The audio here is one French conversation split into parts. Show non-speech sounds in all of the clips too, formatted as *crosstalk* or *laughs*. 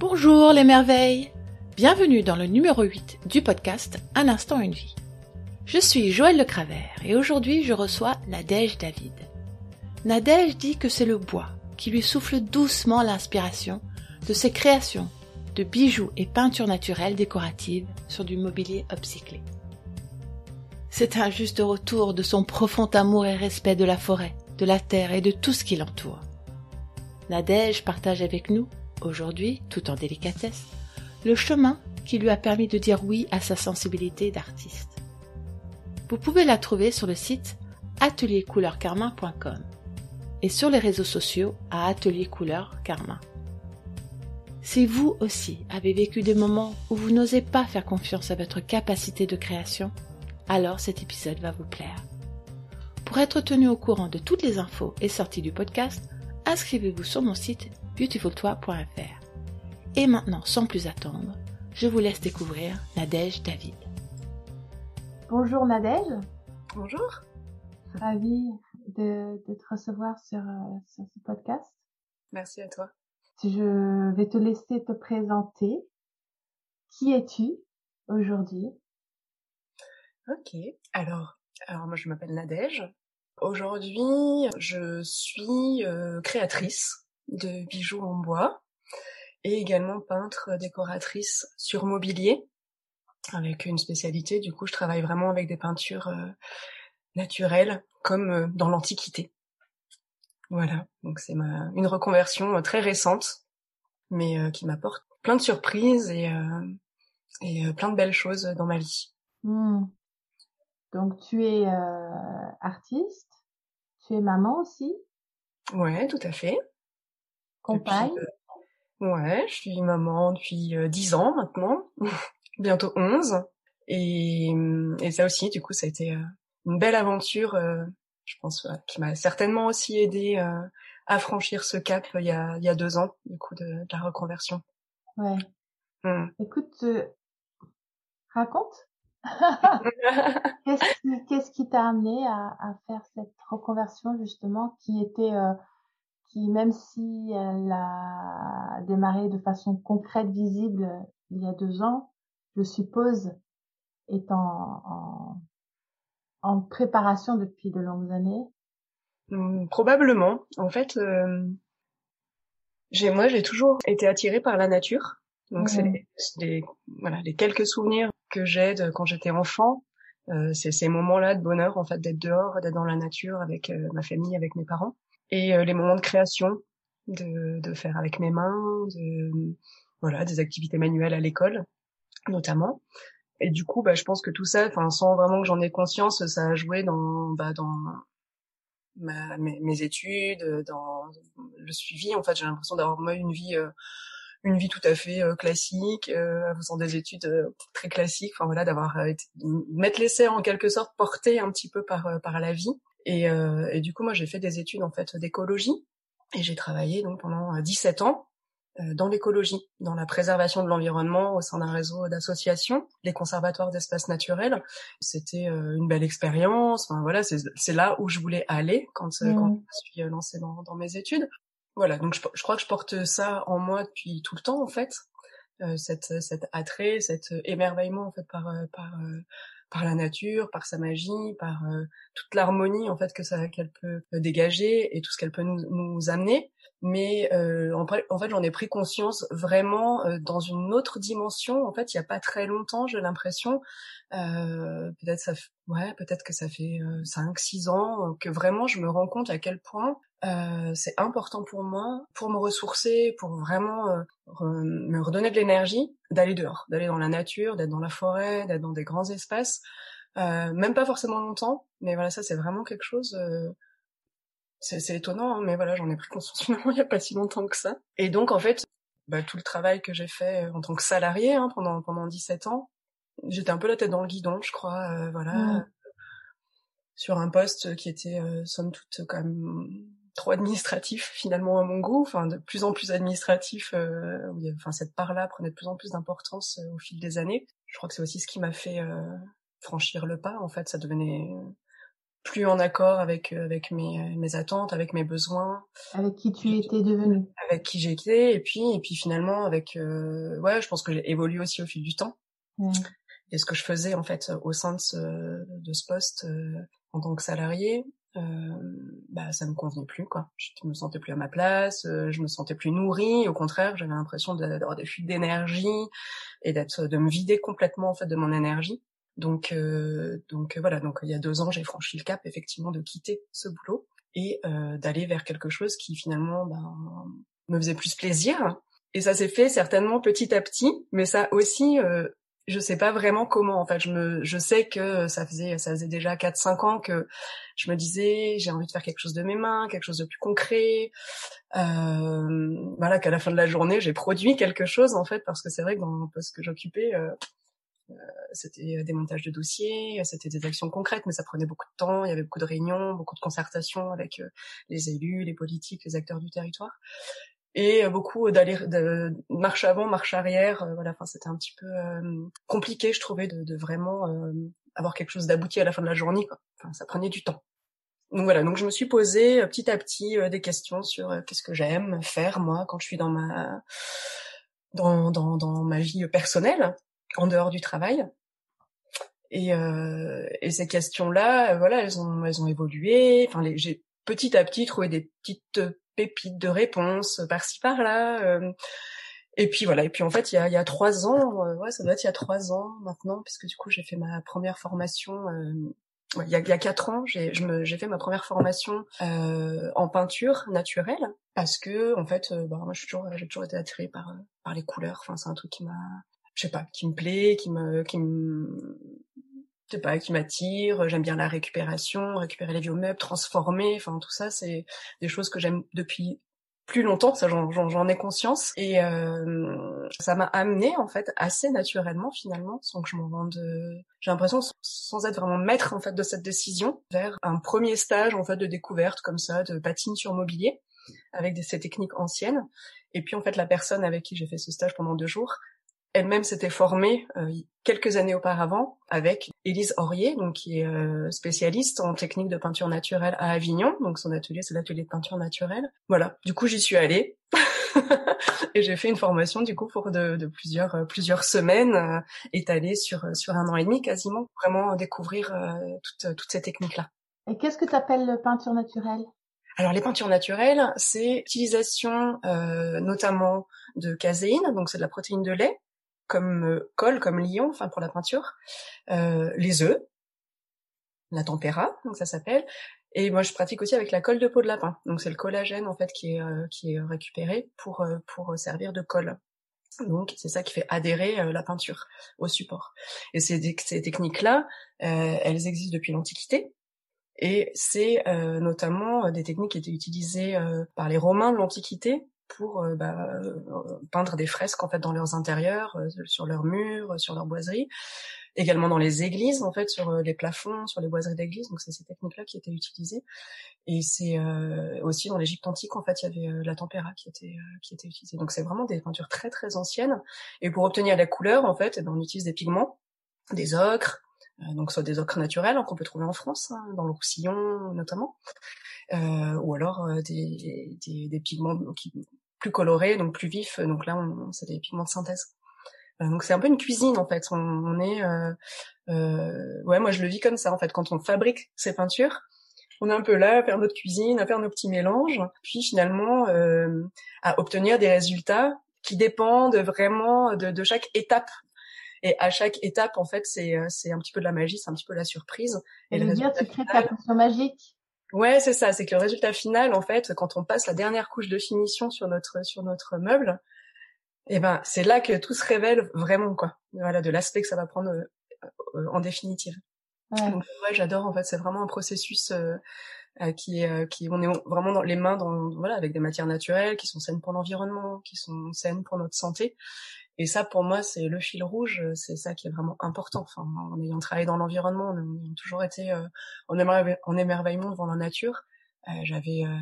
Bonjour les merveilles Bienvenue dans le numéro 8 du podcast Un instant une vie. Je suis Joël Le Cravert et aujourd'hui je reçois Nadège David. Nadège dit que c'est le bois qui lui souffle doucement l'inspiration de ses créations de bijoux et peintures naturelles décoratives sur du mobilier upcyclé. C'est un juste retour de son profond amour et respect de la forêt, de la terre et de tout ce qui l'entoure. Nadège partage avec nous aujourd'hui, tout en délicatesse, le chemin qui lui a permis de dire oui à sa sensibilité d'artiste. Vous pouvez la trouver sur le site ateliercouleur-carmin.com et sur les réseaux sociaux à Atelier Couleur Carmin. Si vous aussi avez vécu des moments où vous n'osez pas faire confiance à votre capacité de création, alors cet épisode va vous plaire. Pour être tenu au courant de toutes les infos et sorties du podcast, inscrivez-vous sur mon site beautifultoi.fr. Et maintenant, sans plus attendre, je vous laisse découvrir Nadège David. Bonjour Nadège. Bonjour. Ravie de, te recevoir sur, euh, sur ce podcast. Merci à toi. Je vais te laisser te présenter. Qui es-tu aujourd'hui? Ok, alors, alors moi je m'appelle Nadège. Aujourd'hui, je suis euh, créatrice de bijoux en bois et également peintre décoratrice sur mobilier avec une spécialité. Du coup, je travaille vraiment avec des peintures euh, naturelles comme euh, dans l'Antiquité. Voilà, donc c'est ma une reconversion très récente, mais qui m'apporte plein de surprises et et plein de belles choses dans ma vie. Mmh. Donc tu es artiste, tu es maman aussi? Ouais, tout à fait. Compagne Ouais, je suis maman depuis dix ans maintenant, *laughs* bientôt 11. Et, et ça aussi, du coup, ça a été une belle aventure, je pense, qui m'a certainement aussi aidé à franchir ce cap il y a, il y a deux ans, du coup, de, la reconversion. Ouais. Mmh. Écoute, raconte *laughs* Qu'est-ce qui t'a amené à, à, faire cette reconversion justement qui était euh, qui même si elle a démarré de façon concrète visible euh, il y a deux ans, je suppose est en, en, préparation depuis de longues années. Mmh, probablement. En fait, euh, j'ai moi j'ai toujours été attirée par la nature. Donc c'est les, voilà les quelques souvenirs que j'ai de quand j'étais enfant. Euh, c'est ces moments-là de bonheur en fait d'être dehors, d'être dans la nature avec euh, ma famille, avec mes parents, et euh, les moments de création, de, de faire avec mes mains, de voilà des activités manuelles à l'école notamment. Et du coup, bah, je pense que tout ça, enfin, sans vraiment que j'en ai conscience, ça a joué dans, bah, dans ma, mes, études, dans le suivi. En fait, j'ai l'impression d'avoir moi une vie une vie tout à fait euh, classique, euh, faisant des études euh, très classiques, enfin voilà, d'avoir euh, m'être laissé en quelque sorte porter un petit peu par par la vie. Et, et du coup, moi, j'ai fait des études en fait d'écologie et j'ai travaillé donc pendant 17 ans dans l'écologie, dans la préservation de l'environnement au sein d'un réseau d'associations, les conservatoires d'espaces naturels. C'était une belle expérience. Enfin voilà, c'est là où je voulais aller quand, quand mmh. je suis lancée dans, dans mes études voilà, donc je, crois que je porte ça en moi depuis tout le temps en fait, euh, cette, cet attrait, cet émerveillement en fait par euh, par euh, par la nature, par sa magie, par toute l'harmonie en fait que ça qu'elle peut dégager et tout ce qu'elle peut nous, nous amener. Mais en, en, fait, j'en ai pris conscience vraiment dans une autre dimension. En fait, il y a pas très longtemps, j'ai l'impression, peut-être ça, ouais, peut-être que ça fait cinq, six ans que vraiment je me rends compte à quel point euh, c'est important pour moi, pour me ressourcer, pour vraiment euh, me redonner de l'énergie, d'aller dehors, d'aller dans la nature, d'être dans la forêt, d'être dans des grands espaces, euh, même pas forcément longtemps, mais voilà, ça c'est vraiment quelque chose. Euh, c'est étonnant, hein, mais voilà, j'en ai pris conscience *laughs* il y a pas si longtemps que ça. Et donc en fait, bah, tout le travail que j'ai fait euh, en tant que salarié hein, pendant pendant 17 ans, j'étais un peu la tête dans le guidon, je crois, voilà. Mmh. Sur un poste qui était somme toute quand même trop administratif finalement à mon goût, enfin de plus en plus administratif. Euh, enfin cette part-là prenait de plus en plus d'importance euh, au fil des années. Je crois que c'est aussi ce qui m'a fait euh, franchir le pas. En fait, ça devenait plus en accord avec avec mes mes attentes, avec mes besoins. Avec qui tu étais devenue. Avec qui j'étais et puis et puis finalement avec ouais, je pense que j'ai évolué aussi au fil du temps. Et ce que je faisais en fait au sein de ce de ce poste en tant que salarié, euh, bah ça me convenait plus quoi. Je me sentais plus à ma place, euh, je me sentais plus nourrie. Au contraire, j'avais l'impression d'avoir des fuites d'énergie et d'être de me vider complètement en fait de mon énergie. Donc euh, donc voilà. Donc il y a deux ans, j'ai franchi le cap effectivement de quitter ce boulot et euh, d'aller vers quelque chose qui finalement ben, me faisait plus plaisir. Et ça s'est fait certainement petit à petit, mais ça aussi euh, je sais pas vraiment comment en fait je me je sais que ça faisait ça faisait déjà 4 5 ans que je me disais j'ai envie de faire quelque chose de mes mains quelque chose de plus concret euh, voilà qu'à la fin de la journée j'ai produit quelque chose en fait parce que c'est vrai que dans le poste que j'occupais euh, euh, c'était des montages de dossiers, c'était des actions concrètes, mais ça prenait beaucoup de temps. Il y avait beaucoup de réunions, beaucoup de concertations avec euh, les élus, les politiques, les acteurs du territoire et euh, beaucoup d'aller de marche avant marche arrière euh, voilà enfin c'était un petit peu euh, compliqué je trouvais de, de vraiment avoir quelque chose d'abouti à la fin de la journée quoi. enfin ça prenait du temps donc voilà donc je me suis posé petit à petit des questions sur qu'est-ce que j'aime faire moi quand je suis dans ma dans dans dans ma vie personnelle en dehors du travail et, euh, et ces questions-là, voilà, elles ont, elles ont évolué. Enfin, j'ai petit à petit trouvé des petites pépites de réponses par-ci par-là. Euh, et puis voilà. Et puis en fait, il y a, il y a trois ans, euh, ouais, ça doit être il y a trois ans maintenant, puisque du coup j'ai fait ma première formation. Euh, il, y a, il y a quatre ans, j'ai j'ai fait ma première formation en peinture naturelle parce que en fait, bah, moi suis toujours j'ai toujours été attirée par par les couleurs. Enfin, c'est un truc qui m'a je sais pas, qui me plaît, qui me qui me je sais pas, qui m'attire. J'aime bien la récupération, récupérer les vieux meubles, transformer. Enfin, tout ça, c'est des choses que j'aime depuis plus longtemps, ça j'en ai conscience et euh, ça m'a amené en fait assez naturellement finalement sans que je m'en rende j'ai l'impression sans être vraiment maître en fait de cette décision vers un premier stage en fait de découverte comme ça de patine sur mobilier avec ces techniques anciennes et puis en fait la personne avec qui j'ai fait ce stage pendant deux jours elle-même s'était formée euh, quelques années auparavant avec Élise Aurier, donc qui est euh, spécialiste en technique de peinture naturelle à Avignon. Donc son atelier, c'est l'atelier de peinture naturelle. Voilà. Du coup, j'y suis allée. *laughs* et j'ai fait une formation du coup pour de, de plusieurs euh, plusieurs semaines étalée sur sur un an et demi quasiment vraiment découvrir toutes toutes ces techniques là. Et qu'est-ce que tu appelles peinture naturelle? Alors les peintures naturelles, c'est l'utilisation euh, notamment de caséine, donc c'est de la protéine de lait, comme euh, colle, comme lion, enfin pour la peinture, euh, les œufs, la tempéra, donc ça s'appelle. Et moi, je pratique aussi avec la colle de peau de lapin. Donc c'est le collagène en fait qui est euh, qui est récupéré pour pour servir de colle. Donc c'est ça qui fait adhérer la peinture au support. Et ces, ces techniques-là, elles existent depuis l'Antiquité. Et c'est notamment des techniques qui étaient utilisées par les Romains de l'Antiquité pour euh, bah, euh, peindre des fresques en fait dans leurs intérieurs, euh, sur leurs murs, sur leurs boiseries, également dans les églises en fait, sur les plafonds, sur les boiseries d'église. Donc c'est ces techniques-là qui étaient utilisées. Et c'est aussi dans l'Égypte antique en fait, il y avait la tempéra qui était qui était utilisée. Donc c'est vraiment des peintures très très anciennes. Et pour obtenir la couleur en fait, eh ben, on utilise des pigments, des ocres, donc soit des ocres naturels hein, qu'on peut trouver en France, hein, dans le Roussillon notamment, euh, ou alors des, des, des, pigments qui, plus colorés, donc plus vifs. Donc là, c'est des pigments de synthèse. Euh, donc c'est un peu une cuisine en fait. On, on est, euh, euh, ouais, moi je le vis comme ça en fait. Quand on fabrique ces peintures, on est un peu là à faire notre cuisine, à faire nos petits mélanges, puis finalement euh, à obtenir des résultats qui dépendent vraiment de, de, chaque étape. Et à chaque étape, en fait, c'est c'est un petit peu de la magie, c'est un petit peu la surprise. Et, le dire, tu crées ta potion magique. Ouais, c'est ça. C'est que le résultat final, en fait, quand on passe la dernière couche de finition sur notre sur notre meuble, eh ben c'est là que tout se révèle vraiment, quoi. Voilà, de l'aspect que ça va prendre euh, en définitive. Ouais. Donc ouais, j'adore. En fait, c'est vraiment un processus euh, euh qui est qui on est vraiment dans les mains dans voilà avec des matières naturelles qui sont saines pour l'environnement, qui sont saines pour notre santé et ça, pour moi, c'est le fil rouge. C'est ça qui est vraiment important. Enfin, en ayant travaillé dans l'environnement, on a toujours été euh, en, émerveillement devant la nature. Euh, J'avais euh,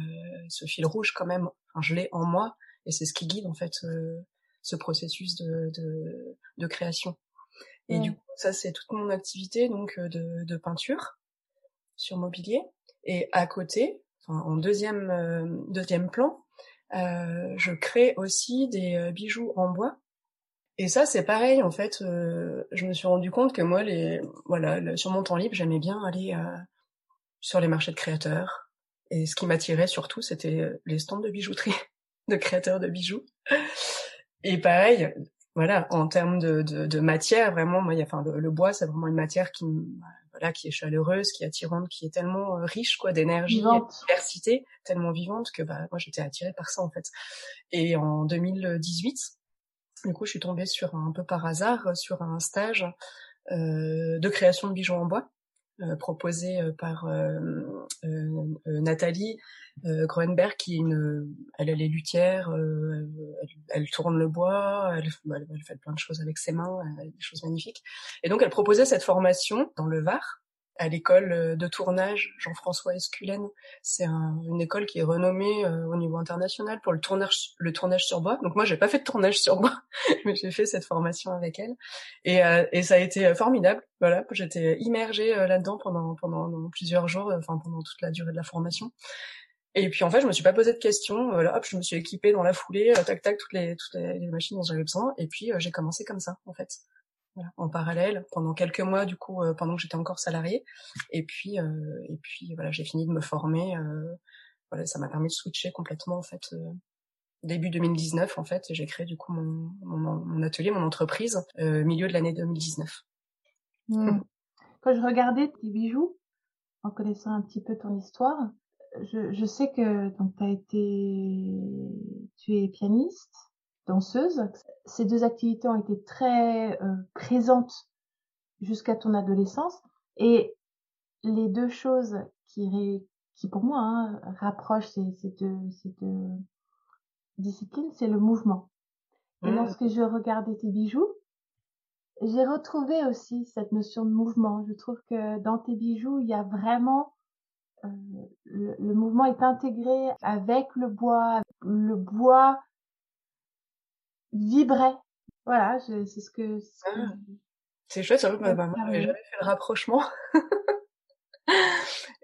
ce fil rouge quand même. Enfin, je l'ai en moi, et c'est ce qui guide en fait ce processus de, de, de création. Et du coup, ça, c'est toute mon activité donc de, de peinture. sur mobilier. Et à côté, enfin, en deuxième euh, deuxième plan, euh, je crée aussi des euh, bijoux en bois. Et ça, c'est pareil en fait. je me suis rendu compte que moi, les voilà, sur mon temps libre, j'aimais bien aller sur les marchés de créateurs. Et ce qui m'attirait surtout, c'était les stands de bijouterie, *laughs* de créateurs de bijoux. Et pareil, voilà, en termes de, de, de matière, vraiment, moi, y a, enfin, le, bois, c'est vraiment une matière qui, voilà, qui est chaleureuse, qui est attirante, qui est tellement euh, riche, quoi, d'énergie, de diversité, tellement vivante que, bah, moi, j'étais attirée par ça, en fait. Et en 2018, du coup, je suis tombée sur un peu par hasard sur un stage euh, de création de bijoux en bois euh, proposé euh, par euh, Nathalie Groenberg, qui est une, elle, est luthière, elle, elle, tourne le bois, elle, elle, fait plein de choses avec ses mains, des choses magnifiques. Et donc elle proposait cette formation dans le Var, à l'école euh, de tournage Jean-François Esculen. C'est une école qui est renommée euh, au niveau international pour le tournage, le tournage sur bois. Donc moi, j'ai pas fait de tournage sur bois, *laughs* mais j'ai fait cette formation avec elle, et, euh, et ça a été formidable. Voilà, j'étais immergée là-dedans pendant pendant plusieurs jours, enfin pendant toute la durée de la formation. Et puis en fait, je me suis pas posé de questions. Voilà, hop, je me suis équipée dans la foulée, tac tac, toutes les toutes les machines dont j'avais besoin. Et puis j'ai commencé comme ça, en fait en parallèle pendant quelques mois du coup euh, pendant que j'étais encore salariée et puis euh, et puis voilà j'ai fini de me former euh, voilà ça m'a permis de switcher complètement en fait début 2019 en fait j'ai créé du coup mon, mon, atelier mon entreprise milieu de l'année 2019 mmh. quand je regardais tes bijoux en connaissant un petit peu ton histoire je, je sais que donc as été tu es pianiste danseuse. Ces deux activités ont été très euh, présentes jusqu'à ton adolescence. Et les deux choses qui, qui pour moi, hein, rapprochent ces, ces, deux, ces deux disciplines, c'est le mouvement. Et mmh. lorsque je regardais tes bijoux, j'ai retrouvé aussi cette notion de mouvement. Je trouve que dans tes bijoux, il y a vraiment euh, le, le, mouvement est intégré avec le bois. Le bois vibrait. Voilà, c'est ce que. Ah. C'est chouette, c'est vrai que bah, moi j'avais jamais fait le rapprochement. *laughs*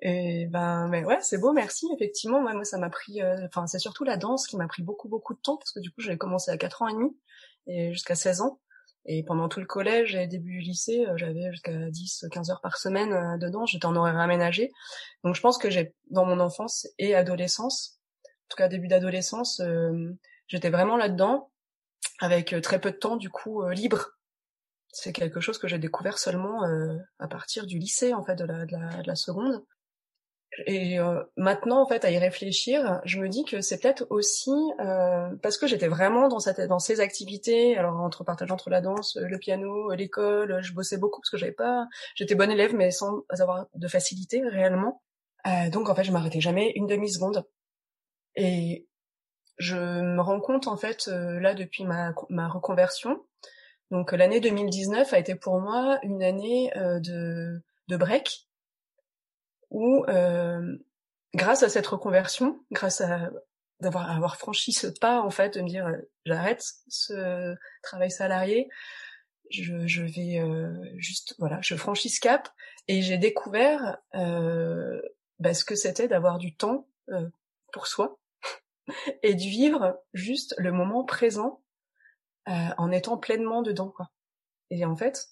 Et ben, mais ouais, c'est beau, merci. Effectivement, moi, ça m'a pris. Euh, enfin, c'est surtout la danse qui m'a pris beaucoup, beaucoup de temps parce que du coup, j'avais commencé à 4 ans et demi et jusqu'à 16 ans. Et pendant tout le collège et début du lycée, euh, j'avais jusqu'à 10, 15 heures par semaine euh, dedans. J'étais en horaire aménagé. Donc, je pense que j'ai, dans mon enfance et adolescence, en tout cas début d'adolescence, j'étais vraiment là-dedans avec euh, très peu de temps du coup euh, libre. C'est quelque chose que j'ai découvert seulement euh, à partir du lycée en fait de la, de la, de la seconde. Et maintenant, en fait, à y réfléchir, je me dis que c'est peut-être aussi parce que j'étais vraiment dans cette, dans ces activités, alors entre partage entre la danse, le piano, l'école, je bossais beaucoup parce que j'avais pas, j'étais bonne élève mais sans avoir de facilité réellement. donc en fait, je m'arrêtais jamais une demi seconde. Et je me rends compte en fait euh, là depuis ma, ma reconversion. Donc l'année 2019 a été pour moi une année euh, de, de break où euh, grâce à cette reconversion, grâce à d'avoir avoir franchi ce pas en fait de me dire j'arrête ce travail salarié, je, je vais juste voilà, je franchis ce cap et j'ai découvert bah, ce que c'était d'avoir du temps pour soi *laughs* et de vivre juste le moment présent euh, en étant pleinement dedans quoi. Et en fait,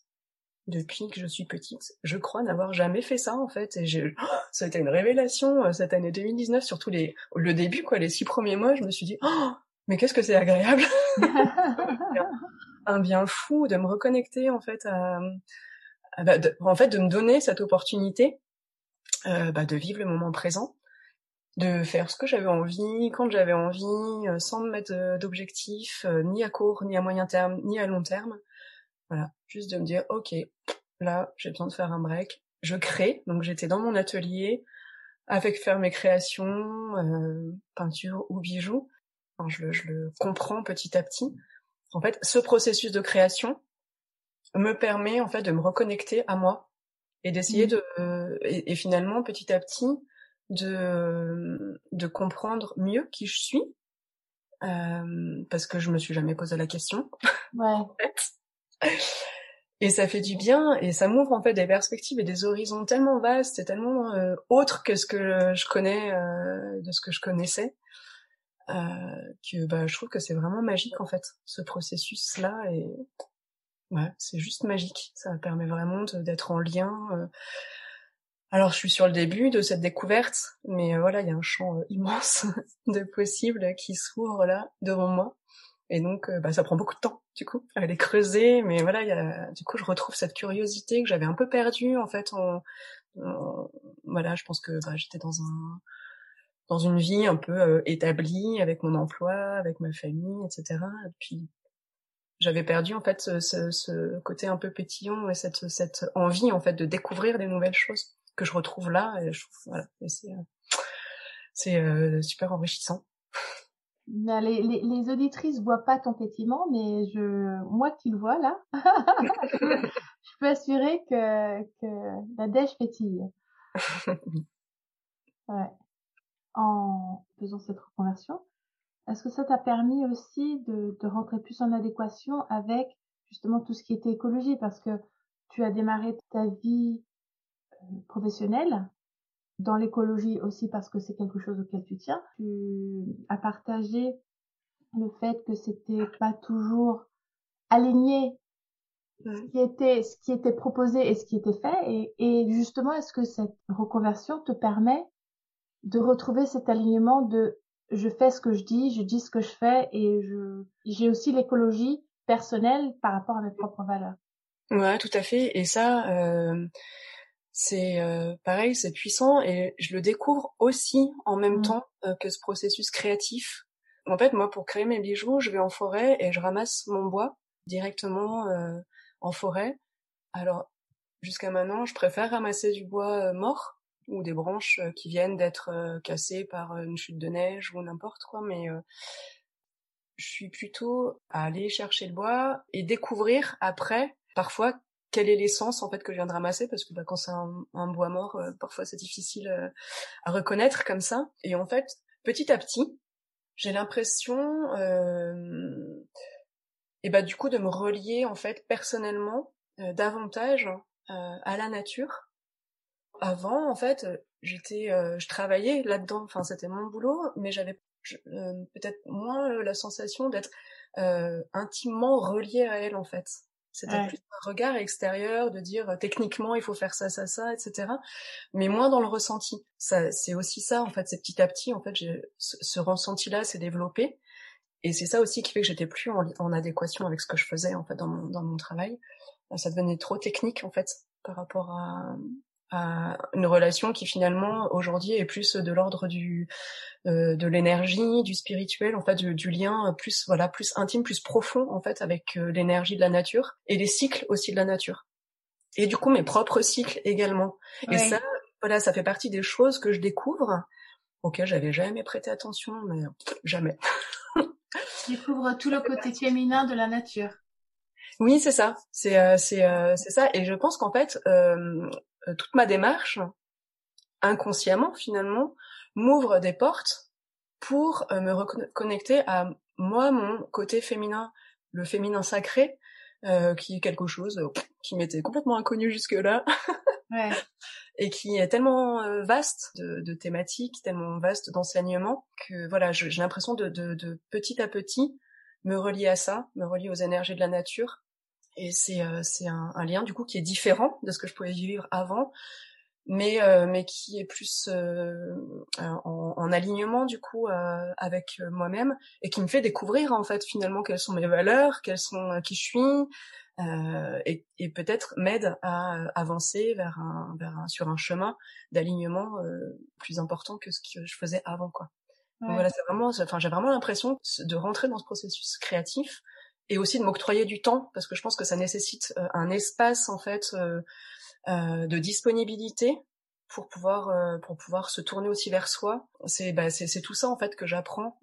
depuis que je suis petite, je crois n'avoir jamais fait ça en fait. Et j'ai, ça a été une révélation euh, cette année 2019, surtout les, le début quoi, les six premiers mois, je me suis dit, oh, mais qu'est-ce que c'est agréable, *laughs* un bien fou de me reconnecter en fait à, bah, en fait de me donner cette opportunité euh, bah, de vivre le moment présent de faire ce que j'avais envie, quand j'avais envie, euh, sans me mettre euh, d'objectifs, euh, ni à court, ni à moyen terme, ni à long terme. Voilà, juste de me dire, ok, là, j'ai besoin de faire un break. Je crée, donc j'étais dans mon atelier avec faire mes créations, peinture ou bijoux. Enfin, je, je, le comprends petit à petit. En fait, ce processus de création me permet en fait de me reconnecter à moi et d'essayer mmh. de et, finalement petit à petit de, de comprendre mieux qui je suis, euh, parce que je me suis jamais posé la question. Ouais. en fait. et ça fait du bien et ça m'ouvre en fait des perspectives et des horizons tellement vastes et tellement euh, autres que ce que je connais euh, de ce que je connaissais euh, que bah, je trouve que c'est vraiment magique en fait ce processus là et ouais c'est juste magique ça permet vraiment d'être en lien euh. Alors je suis sur le début de cette découverte mais euh, voilà il y a un champ *laughs* immense de possibles qui s'ouvre là devant moi et donc, bah, ça prend beaucoup de temps, du coup, à les creuser. Mais voilà, y a, du coup, je retrouve cette curiosité que j'avais un peu perdue, en fait. En, voilà, je pense que bah, j'étais dans un dans une vie un peu euh, établie avec mon emploi, avec ma famille, etc. Et puis j'avais perdu en fait ce, ce, côté un peu pétillant et cette cette envie en fait de découvrir des nouvelles choses que je retrouve là. Et je trouve voilà, c'est euh, c'est euh, super enrichissant. Les, les, les, auditrices voient pas ton pétillement, mais je, moi qui le vois là, *laughs* je peux assurer que, que la dèche pétille. *laughs* Ouais. En faisant cette reconversion, est-ce que ça t'a permis aussi de, de rentrer plus en adéquation avec justement tout ce qui était écologie? Parce que tu as démarré ta vie professionnelle dans l'écologie aussi parce que c'est quelque chose auquel tu tiens. Tu as partagé le fait que c'était pas toujours aligné ce qui était ce qui était proposé et ce qui était fait et, et justement est-ce que cette reconversion te permet de retrouver cet alignement de je fais ce que je dis, je dis ce que je fais et je j'ai aussi l'écologie personnelle par rapport à mes propres valeurs? Ouais, tout à fait. Et ça, euh, c'est euh, pareil, c'est puissant et je le découvre aussi en même mmh. temps euh, que ce processus créatif. En fait, moi, pour créer mes bijoux, je vais en forêt et je ramasse mon bois directement euh, en forêt. Alors, jusqu'à maintenant, je préfère ramasser du bois mort ou des branches qui viennent d'être cassées par une chute de neige ou n'importe quoi, mais je suis plutôt à aller chercher le bois et découvrir après parfois quelle est l'essence en fait que je viens de ramasser? Parce que bah, quand c'est un, bois mort euh, parfois c'est difficile euh, à reconnaître comme ça. Et en fait petit à petit j'ai l'impression euh, et bah du coup de me relier en fait personnellement euh, davantage à la nature. Avant en fait j'étais je travaillais là-dedans. Enfin c'était mon boulot mais j'avais peut-être moins la sensation d'être intimement reliée à elle en fait c'était plus un regard extérieur de dire euh, techniquement il faut faire ça, ça, ça, etc. Mais moins dans le ressenti. Ça, c'est aussi ça en fait. C'est petit à petit en fait, ce, ce ressenti-là s'est développé. Et c'est ça aussi qui fait que j'étais plus en, en, adéquation avec ce que je faisais en fait dans mon, dans mon travail. Ça devenait trop technique en fait par rapport à, une relation qui finalement aujourd'hui est plus de l'ordre du euh, de l'énergie, du spirituel, en fait du, lien plus voilà plus intime, plus profond en fait avec euh, l'énergie de la nature et les cycles aussi de la nature. Et du coup mes propres cycles également. Et ça voilà ça fait partie des choses que je découvre auxquelles j'avais jamais prêté attention mais jamais. tu découvres tout le *laughs* côté féminin de la nature. Oui, c'est ça. C'est euh, c'est euh, c'est ça. Et je pense qu'en fait, euh, toute ma démarche, inconsciemment finalement, m'ouvre des portes pour me reconnecter à moi, mon côté féminin, le féminin sacré, qui est quelque chose qui m'était complètement inconnu jusque-là. *laughs* ouais. et qui est tellement vaste de, de thématiques, tellement vaste d'enseignements que voilà, j'ai l'impression de, de, de, petit à petit me relier à ça, me relier aux énergies de la nature et c'est euh, c'est un, un, lien du coup qui est différent de ce que je pouvais vivre avant, mais euh, mais qui est plus euh, en, en, alignement du coup avec moi-même et qui me fait découvrir en fait finalement quelles sont mes valeurs, quelles sont qui je suis. et, et peut-être m'aide à avancer vers un, vers un, sur un chemin d'alignement plus important que ce que je faisais avant quoi. Donc voilà, c'est vraiment, enfin j'ai vraiment l'impression de rentrer dans ce processus créatif et aussi de m'octroyer du temps parce que je pense que ça nécessite euh, un espace en fait euh, euh, de disponibilité pour pouvoir pour pouvoir se tourner aussi vers soi. C'est bah, c'est tout ça en fait que j'apprends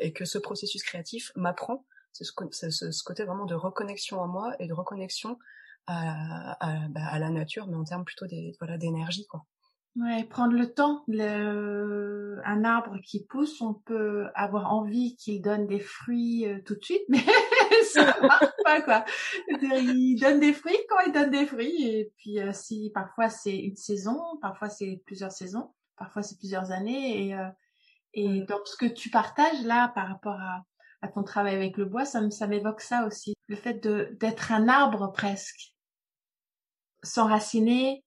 et que ce processus créatif m'apprend. C'est ce, ce, côté vraiment de reconnexion à moi et de reconnexion à, à, bah, à la nature, mais en termes plutôt des voilà d'énergie quoi. Ouais, prendre le temps. Le... Un arbre qui pousse, on peut avoir envie qu'il donne des fruits euh, tout de suite, mais *laughs* *laughs* ça marche pas quoi. Il donne des fruits quand il donne des fruits, et puis euh, si parfois c'est une saison, parfois c'est plusieurs saisons, parfois c'est plusieurs années, et euh, et donc ce que tu partages là par rapport à, à ton travail avec le bois, ça, ça m'évoque ça aussi, le fait de d'être un arbre presque, s'enraciner.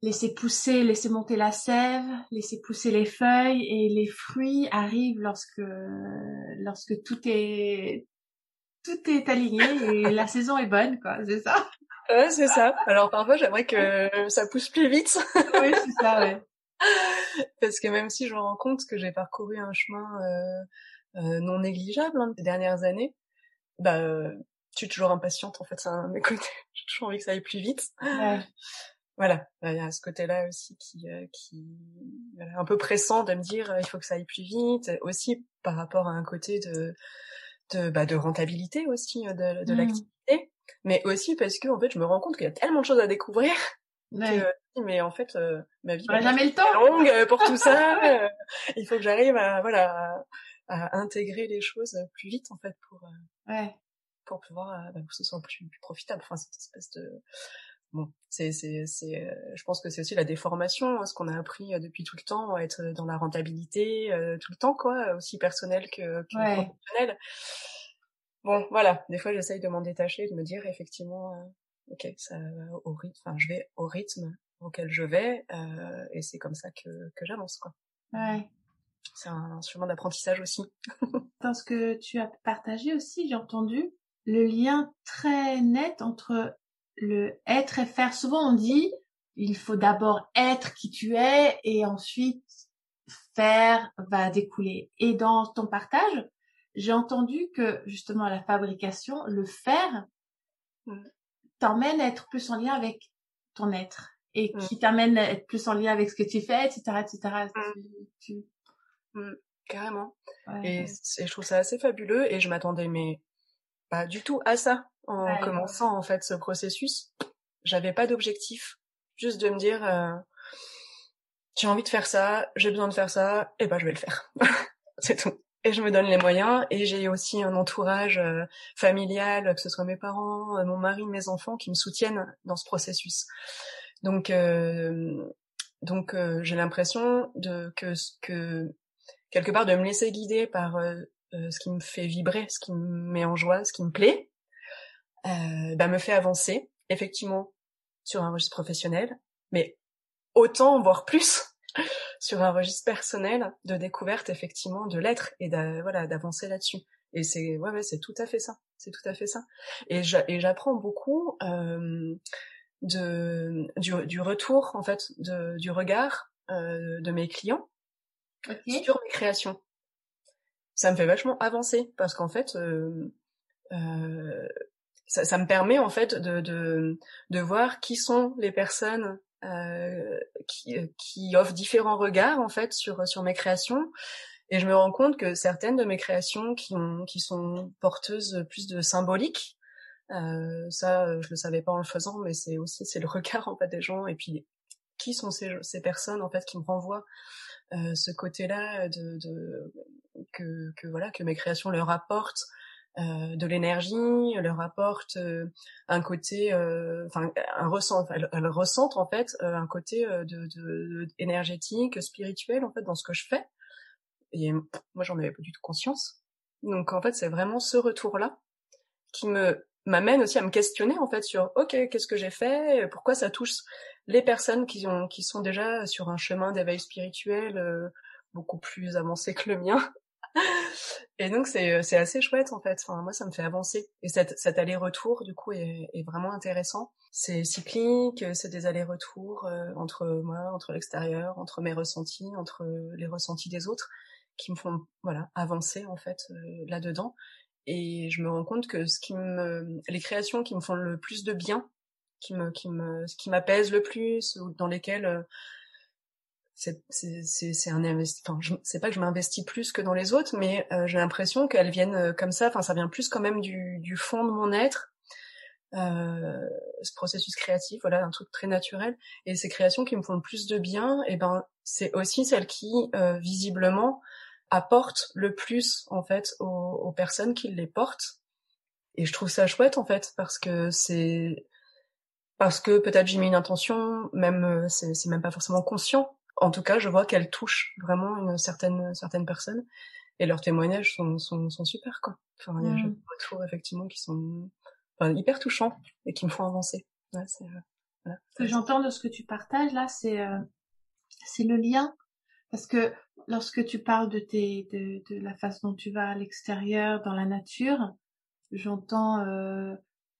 Laisser pousser, laisser monter la sève, laisser pousser les feuilles et les fruits arrivent lorsque lorsque tout est tout est aligné et la saison est bonne quoi, c'est ça? Ouais, c'est ça. Alors parfois j'aimerais que ça pousse plus vite. oui, c'est ça, ouais. Parce que même si je me rends compte que j'ai parcouru un chemin euh, euh, non négligeable hein, ces dernières années, bah euh, je suis toujours impatiente en fait, ça mes côtés. *laughs* J'ai toujours envie que ça aille plus vite. Ouais voilà, il y a ce côté-là aussi qui, euh, qui voilà, un peu pressant de me dire euh, il faut que ça aille plus vite, aussi par rapport à un côté de de, bah, de rentabilité aussi euh, de, de mmh. l'activité, mais aussi parce que en fait je me rends compte qu'il y a tellement de choses à découvrir *laughs* que mais en fait ma vie est jamais le temps longue pour tout ça, *laughs* il faut que j'arrive à voilà à, intégrer les choses plus vite en fait pour ouais. pour pouvoir bah, que ce soit plus, plus profitable, enfin cette espèce de bon, c'est, c'est, c'est, euh, je pense que c'est aussi la déformation, hein, ce qu'on a appris euh, depuis tout le temps, à être dans la rentabilité, euh, tout le temps, quoi, aussi personnel que, que professionnel. Bon, voilà, des fois j'essaye de m'en détacher, de me dire effectivement, ok, ça, au rythme, enfin, je vais au rythme auquel je vais, et c'est comme ça que, que j'avance, quoi. Ouais. C'est un chemin d'apprentissage aussi. *laughs* Dans ce que tu as partagé aussi, j'ai entendu le lien très net entre le être et faire. Souvent on dit il faut d'abord être qui tu es et ensuite faire va découler. Et dans ton partage, j'ai entendu que justement à la fabrication, le faire mm. t'emmène à être plus en lien avec ton être et mm. qui t'amène à être plus en lien avec ce que tu fais, etc., etc. Mm. Carrément. et, et, je trouve ça assez fabuleux et je m'attendais mais pas du tout à ça en commençant en fait ce processus. J'avais pas d'objectif, juste de me dire euh, j'ai envie de faire ça, j'ai besoin de faire ça, et ben je vais le faire. *laughs* c'est tout. Et je me donne les moyens et j'ai aussi un entourage euh, familial, que ce soit mes parents, euh, mon mari, mes enfants qui me soutiennent dans ce processus. Donc donc j'ai l'impression de que que quelque part de me laisser guider par ce qui me fait vibrer, ce qui me met en joie, ce qui me plaît, euh, bah, me fait avancer, effectivement, sur un registre professionnel, mais autant, voire plus, *laughs* sur un registre personnel de découverte, effectivement, de l'être et voilà d'avancer là-dessus. Et c'est ouais, ouais c'est tout à fait ça, c'est tout à fait ça. Et j'apprends beaucoup euh, de du, du, retour en fait, de, du regard euh, de mes clients sur mes créations. Ça me fait vachement avancer parce qu'en fait, euh, euh, ça, ça, me permet en fait de, de, de voir qui sont les personnes euh, qui, qui offrent différents regards en fait sur sur mes créations. Et je me rends compte que certaines de mes créations qui ont qui sont porteuses plus de symbolique euh, ça je le savais pas en le faisant mais c'est aussi c'est le regard en fait des gens. Et puis qui sont ces, ces personnes en fait qui me renvoient euh, ce côté-là de, de que, que voilà que mes créations leur apportent euh, de l'énergie, leur apporte euh, un côté, euh, enfin un ressent, elles, ressentent en fait un côté de, de, énergétique, spirituel en fait dans ce que je fais. Et moi j'en avais pas du tout conscience. Donc en fait c'est vraiment ce retour-là qui me m'amène aussi à me questionner en fait sur ok qu'est-ce que j'ai fait, pourquoi ça touche les personnes qui ont qui sont déjà sur un chemin d'éveil spirituel beaucoup plus avancé que le mien? Et donc c'est euh, c'est assez chouette en fait. Enfin, moi ça me fait avancer. Et cet, cet aller-retour du coup est, est vraiment intéressant. C'est cyclique, c'est des allers-retours euh, entre moi, entre l'extérieur, entre mes ressentis, entre les ressentis des autres, qui me font voilà avancer en fait euh, là-dedans. Et je me rends compte que ce qui me, les créations qui me font le plus de bien, qui me, qui me, qui m'apaise le plus, ou dans lesquelles c'est c'est un enfin c'est pas que je m'investis plus que dans les autres mais euh, j'ai l'impression qu'elles viennent euh, comme ça enfin ça vient plus quand même du du fond de mon être euh, ce processus créatif, voilà, un truc très naturel. Et ces créations qui me font le plus de bien, et eh ben, c'est aussi celles qui, euh, visiblement, apportent le plus, en fait, aux, aux, personnes qui les portent. Et je trouve ça chouette, en fait, parce que c'est, parce que peut-être j'ai mis une intention, même, euh, c'est même pas forcément conscient. En tout cas, je vois qu'elles touchent vraiment une certaine, certaine personne. Et leurs témoignages sont, sont, sont super, quoi. Enfin, il y a mmh. des retours, effectivement, qui sont, hyper touchants et qui me font avancer. Ouais, c'est, euh, Ce que j'entends de ce que tu partages là, c'est euh, c'est le lien, parce que lorsque tu parles de tes de, de la façon dont tu vas à l'extérieur, dans la nature, j'entends euh,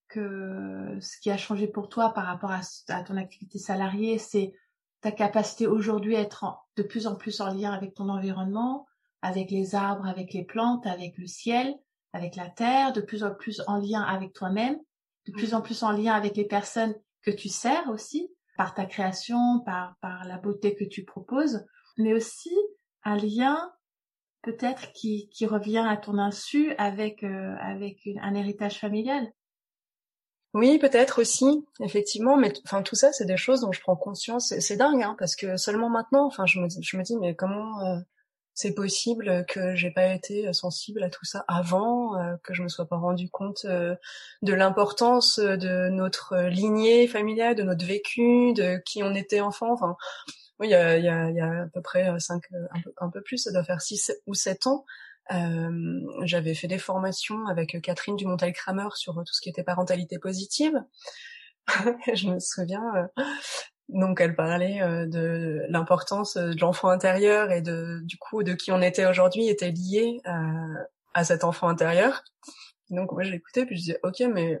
que ce qui a changé pour toi par rapport à, à ton activité salariée, c'est ta capacité aujourd'hui à être de plus en plus en lien avec ton environnement, avec les arbres, avec les plantes, avec le ciel, avec la terre, de plus en plus en lien avec toi-même, de plus en plus en lien avec les personnes que tu sers aussi, par ta création, par, par la beauté que tu proposes, mais aussi un lien peut-être qui, qui revient à ton insu avec, euh, avec un héritage familial. Oui, peut-être aussi, effectivement, mais enfin tout ça, c'est des choses dont je prends conscience. C'est dingue, hein, parce que seulement maintenant, enfin, je me, je me dis, mais comment, euh, c'est possible que j'ai pas été sensible à tout ça avant, euh, que je me sois pas rendu compte euh, de l'importance de notre lignée familiale, de notre vécu, de qui on était enfant. Enfin, oui, il y a à peu près cinq, un peu, un peu plus, ça doit faire six ou sept ans. Euh, j'avais fait des formations avec Catherine Dumontel-Kramer sur tout ce qui était parentalité positive. *laughs* je me souviens, donc elle parlait euh, de l'importance euh, de l'enfant intérieur et de du coup de qui on était aujourd'hui était lié à, à cet enfant intérieur. Donc moi je l'écoutais puis je disais ok mais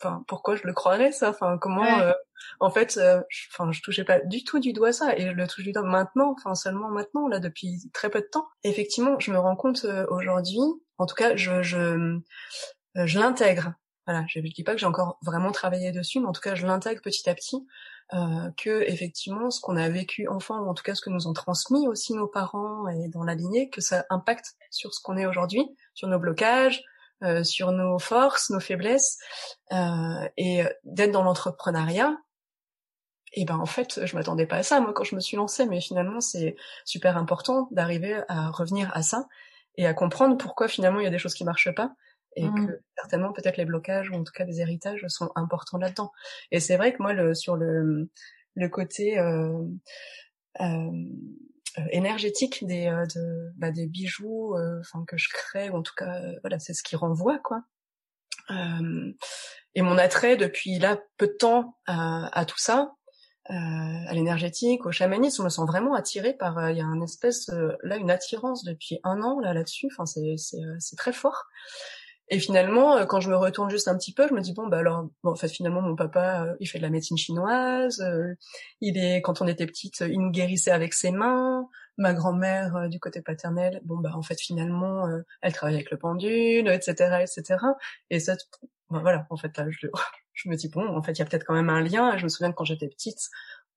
enfin pourquoi je le croirais ça? Enfin comment euh, en fait enfin je, touchais pas du tout du doigt ça et je le touche du doigt maintenant enfin seulement maintenant là depuis très peu de temps. Effectivement je me rends compte aujourd'hui en tout cas je je je l'intègre. Voilà je ne dis pas que j'ai encore vraiment travaillé dessus mais en tout cas je l'intègre petit à petit euh, que effectivement ce qu'on a vécu enfant ou en tout cas ce que nous ont transmis aussi nos parents et dans la lignée que ça impacte sur ce qu'on est aujourd'hui sur nos blocages euh, sur nos forces nos faiblesses euh, et d'être dans l'entrepreneuriat et ben en fait je m'attendais pas à ça moi quand je me suis lancée mais finalement c'est super important d'arriver à revenir à ça et à comprendre pourquoi finalement il y a des choses qui marchent pas et mmh. que certainement peut-être les blocages ou en tout cas des héritages sont importants là-dedans. Et c'est vrai que moi le sur le le côté euh, euh, énergétique des euh, de, bah, des bijoux euh, enfin que je crée ou en tout cas voilà c'est ce qui renvoie quoi. et mon attrait depuis là peu de temps à, à tout ça, euh, à l'énergétique, au chamanisme, on me sent vraiment attiré par. Il y a un espèce là une attirance depuis un an là là-dessus. Enfin c'est c'est c'est très fort. Et finalement, euh, quand je me retourne juste un petit peu, je me dis bon bah alors bon, en fait finalement mon papa euh, il fait de la médecine chinoise, euh, il est quand on était petite il nous guérissait avec ses mains. Ma grand-mère du côté paternel, bon bah en fait finalement elle travaille avec le pendule, etc. etc. Et ça, voilà en fait je, *laughs* je me dis bon en fait il y a peut-être quand même un lien. Je me souviens que quand j'étais petite,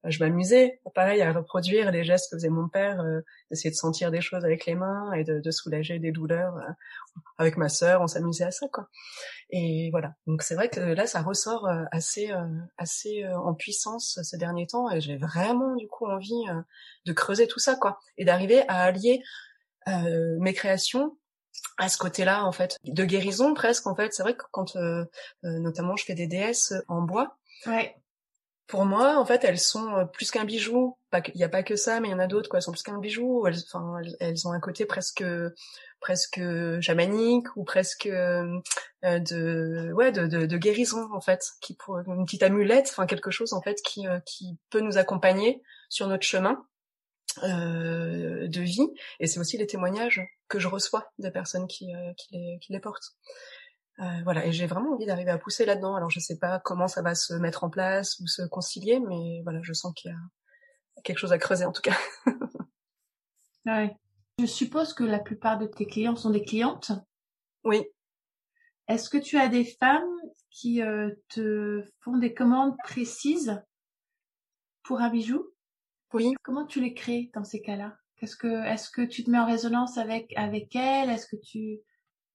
je m'amusais, pareil, à reproduire les gestes que faisait mon père, euh, d'essayer de sentir des choses avec les mains et de, de soulager des douleurs. Euh, avec ma sœur, on s'amusait à ça, quoi. Et voilà. Donc c'est vrai que là, ça ressort euh, assez, assez en puissance ces derniers temps, et j'ai vraiment du coup envie de creuser tout ça, quoi, et d'arriver à allier mes créations à ce côté-là, en fait, de guérison presque. En fait, c'est vrai que quand, notamment, je fais des déesses en bois. Ouais pour moi, en fait, elles sont euh, plus qu'un bijou. Il n'y a pas que ça, mais il y en a d'autres, quoi. Elles sont plus qu'un bijou. Elles, ont un côté presque, presque chamanique ou presque euh, de, ouais, de, guérison, en fait, qui pour une petite amulette, enfin quelque chose, en fait, qui, euh, peut nous accompagner sur notre chemin euh, de vie. Et c'est aussi les témoignages que je reçois des personnes qui les portent. Euh, voilà, et j'ai vraiment envie d'arriver à pousser là-dedans. Alors je sais pas comment ça va se mettre en place ou se concilier, mais voilà, je sens qu'il y a quelque chose à creuser en tout cas. *laughs* ouais. Je suppose que la plupart de tes clients sont des clientes. Oui. Est-ce que tu as des femmes qui euh, te font des commandes précises pour un bijou? Oui. Comment tu les crées dans ces cas-là? Qu'est-ce que est-ce que tu te mets en résonance avec avec elles? Est-ce que tu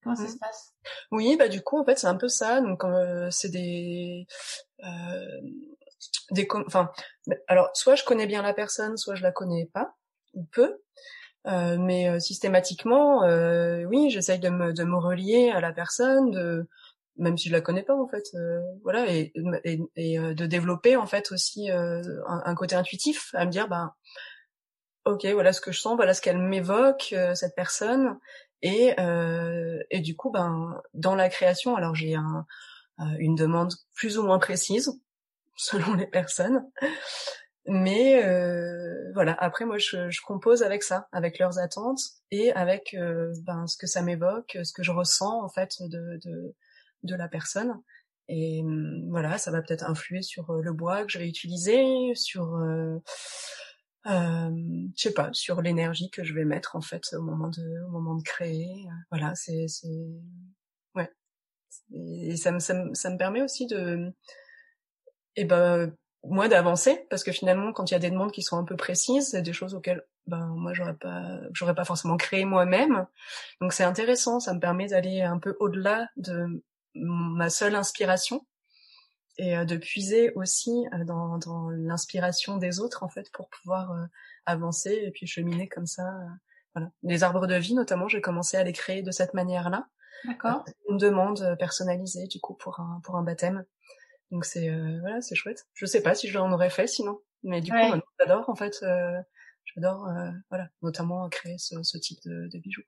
Comment ça se passe? Oui, bah du coup en fait c'est un peu ça. Donc euh, c'est des euh, des enfin alors soit je connais bien la personne, soit je la connais pas ou peu. Euh, mais euh, systématiquement, euh, oui, j'essaye de me, de me relier à la personne, de, même si je la connais pas en fait, voilà, et, et, et de développer en fait aussi un, un, côté intuitif, à me dire, ben, ok, voilà ce que je sens, voilà ce qu'elle m'évoque cette personne, et et du coup, ben, dans la création, alors j'ai un, une demande plus ou moins précise *laughs* selon les personnes. Mais euh, voilà, après moi je, je, compose avec ça, avec leurs attentes et avec euh, ben, ce que ça m'évoque, ce que je ressens en fait de, de, de la personne. Et hum, voilà, ça va peut-être influer sur euh, le bois que je vais utiliser, sur euh, euh, je sais pas, sur l'énergie que je vais mettre en fait au moment de au moment de créer. Voilà, c'est c'est ouais. Et ça me ça me, ça me permet aussi de eh ben moi d'avancer parce que finalement quand il y a des demandes qui sont un peu précises c'est des choses auxquelles ben moi j'aurais pas j'aurais pas forcément créé moi-même donc c'est intéressant ça me permet d'aller un peu au-delà de ma seule inspiration et euh, de puiser aussi euh, dans, dans l'inspiration des autres en fait pour pouvoir euh, avancer et puis cheminer comme ça voilà. Les arbres de vie notamment j'ai commencé à les créer de cette manière là d'accord une demande personnalisée du coup pour un pour un baptême. Donc c'est euh, voilà, c'est chouette. Je sais pas si je l'en aurais fait sinon, mais du coup j'adore en fait, euh, j'adore euh, voilà, notamment créer ce, ce type de, de, bijoux.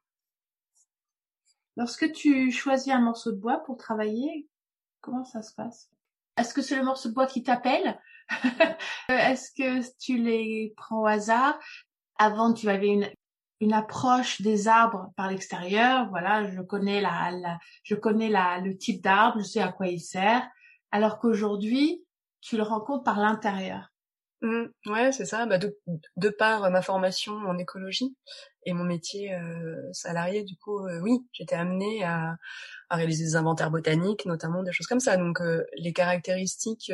Lorsque tu choisis un morceau de bois pour travailler, comment ça se passe? Est-ce que c'est le morceau de bois qui t'appelle *laughs* Est-ce que tu les prends au hasard? Avant, tu avais une, une approche des arbres par l'extérieur. Voilà, je connais la, la je connais la, le type d'arbre, je sais à quoi il sert alors qu'aujourd'hui, tu le rencontres par l'intérieur. Mmh, ouais, c'est ça. Bah, de, de, par ma formation en écologie et mon métier euh, salarié, du coup, euh, oui, j'étais amenée à, à, réaliser des inventaires botaniques, notamment des choses comme ça. Donc, les caractéristiques